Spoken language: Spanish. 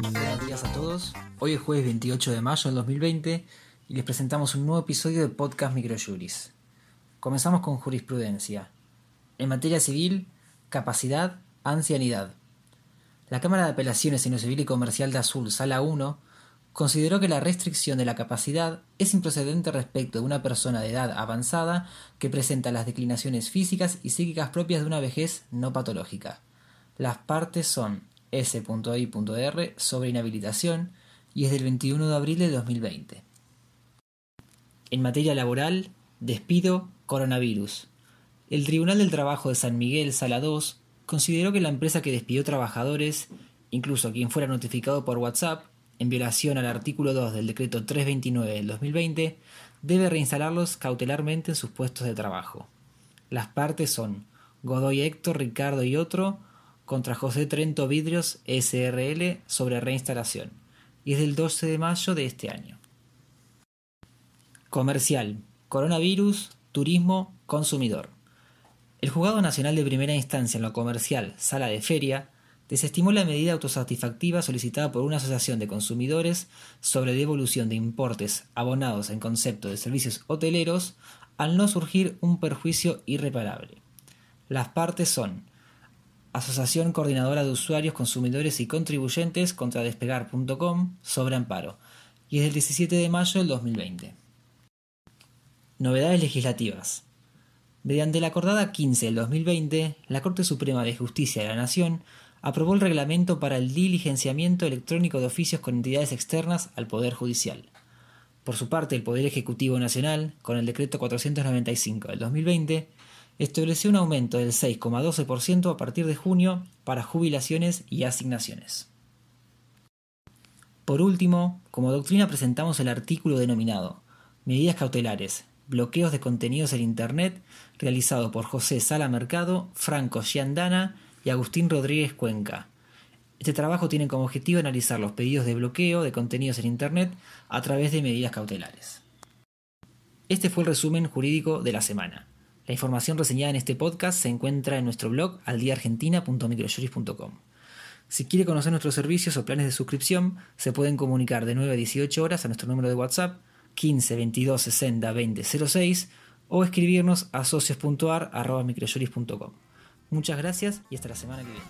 Buenos días a todos. Hoy es jueves 28 de mayo del 2020 y les presentamos un nuevo episodio de Podcast Microjuris. Comenzamos con jurisprudencia. En materia civil, capacidad, ancianidad. La Cámara de Apelaciones en lo Civil y Comercial de Azul, Sala 1, consideró que la restricción de la capacidad es improcedente respecto de una persona de edad avanzada que presenta las declinaciones físicas y psíquicas propias de una vejez no patológica. Las partes son S.I.R sobre inhabilitación y es del 21 de abril de 2020. En materia laboral, despido, coronavirus. El Tribunal del Trabajo de San Miguel, Sala 2, consideró que la empresa que despidió trabajadores, incluso quien fuera notificado por WhatsApp, en violación al artículo 2 del decreto 329 del 2020, debe reinstalarlos cautelarmente en sus puestos de trabajo. Las partes son Godoy Héctor, Ricardo y otro contra José Trento Vidrios SRL sobre reinstalación, y es del 12 de mayo de este año. Comercial, coronavirus, turismo, consumidor. El Juzgado Nacional de Primera Instancia en lo Comercial, Sala de Feria, desestimó la medida autosatisfactiva solicitada por una asociación de consumidores sobre devolución de importes abonados en concepto de servicios hoteleros al no surgir un perjuicio irreparable. Las partes son Asociación Coordinadora de Usuarios, Consumidores y Contribuyentes contra Despegar.com sobre amparo, y es del 17 de mayo del 2020. Novedades legislativas. Mediante la acordada 15 del 2020, la Corte Suprema de Justicia de la Nación aprobó el reglamento para el diligenciamiento electrónico de oficios con entidades externas al Poder Judicial. Por su parte, el Poder Ejecutivo Nacional, con el decreto 495 del 2020, estableció un aumento del 6,12% a partir de junio para jubilaciones y asignaciones. Por último, como doctrina presentamos el artículo denominado Medidas cautelares, bloqueos de contenidos en Internet, realizado por José Sala Mercado, Franco Giandana y Agustín Rodríguez Cuenca. Este trabajo tiene como objetivo analizar los pedidos de bloqueo de contenidos en Internet a través de medidas cautelares. Este fue el resumen jurídico de la semana. La información reseñada en este podcast se encuentra en nuestro blog aldiaargentina.microjuris.com. Si quiere conocer nuestros servicios o planes de suscripción, se pueden comunicar de 9 a 18 horas a nuestro número de WhatsApp 15 22 60 20 06 o escribirnos a socios.ar.microjuris.com. Muchas gracias y hasta la semana que viene.